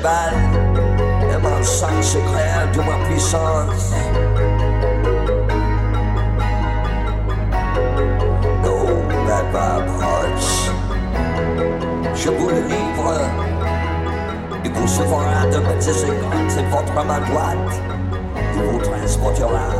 cheval et mon sang secret de ma puissance. No paper hearts. Je vous le livre, il vous sauvera de petits écarts, c'est votre main droite, il vous transportera.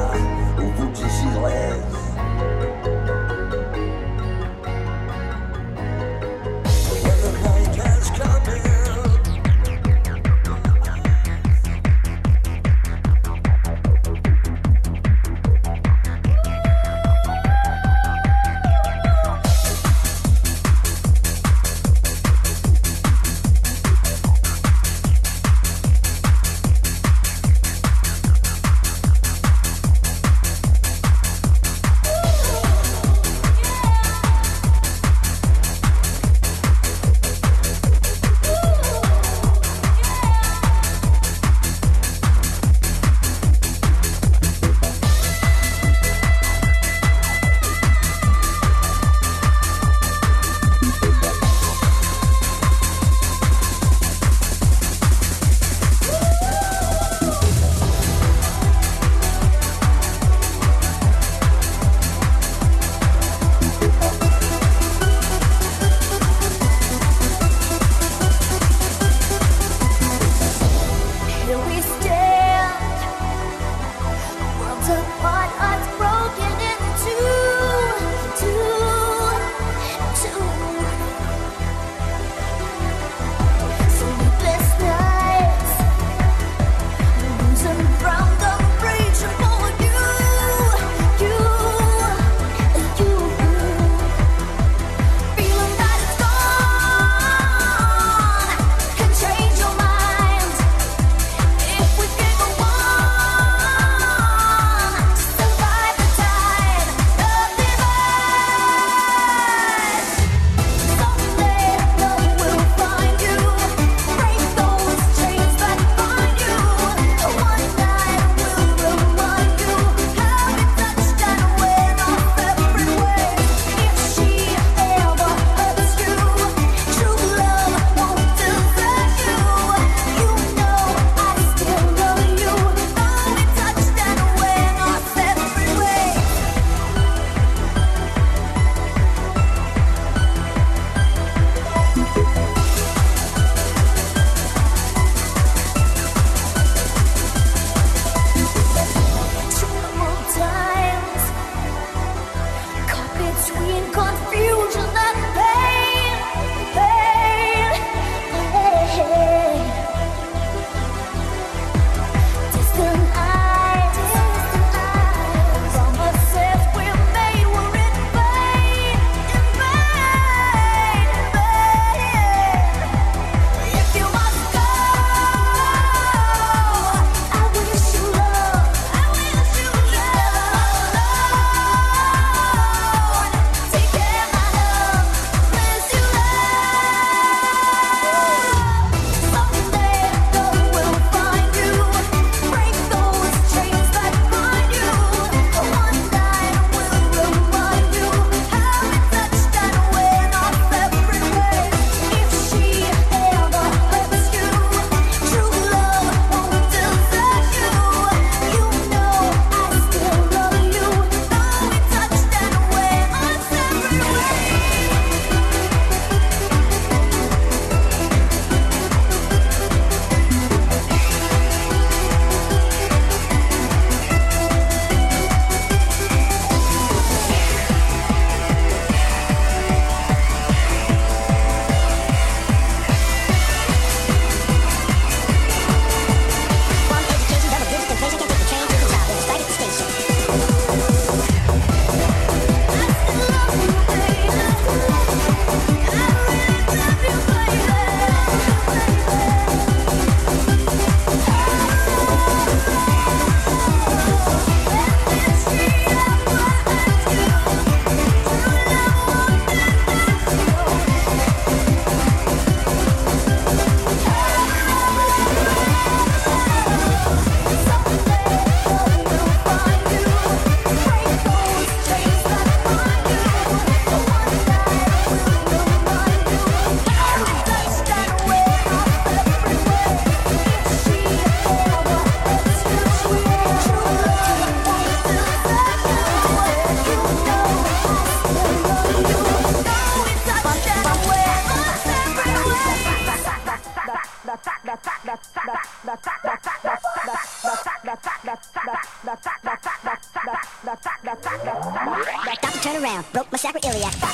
around. Broke my sacroiliac.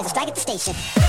there's a strike at the station.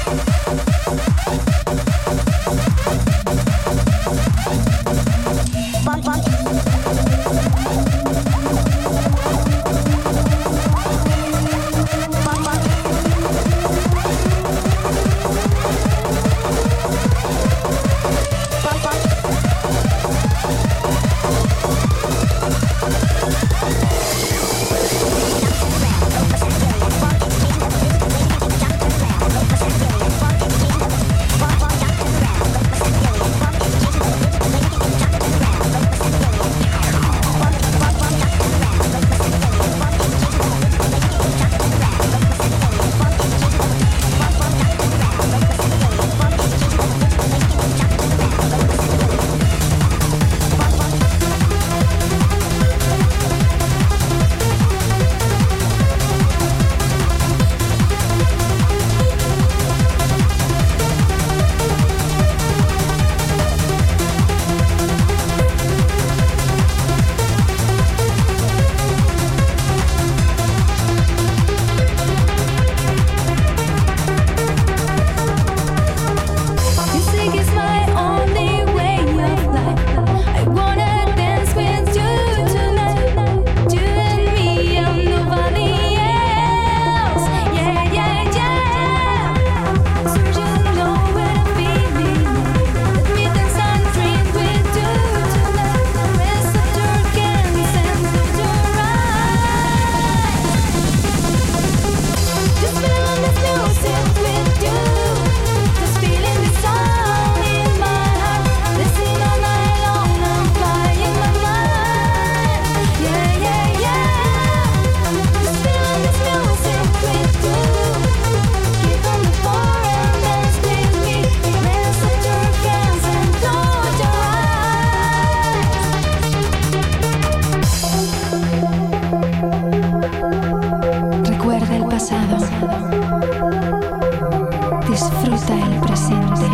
Disfruta el presente.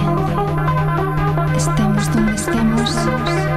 Estamos donde estamos.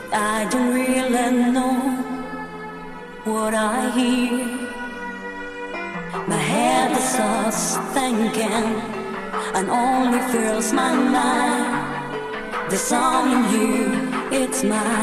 but I don't really know what I hear. My head is just thinking, and only fills my mind. There's in you, it's mine.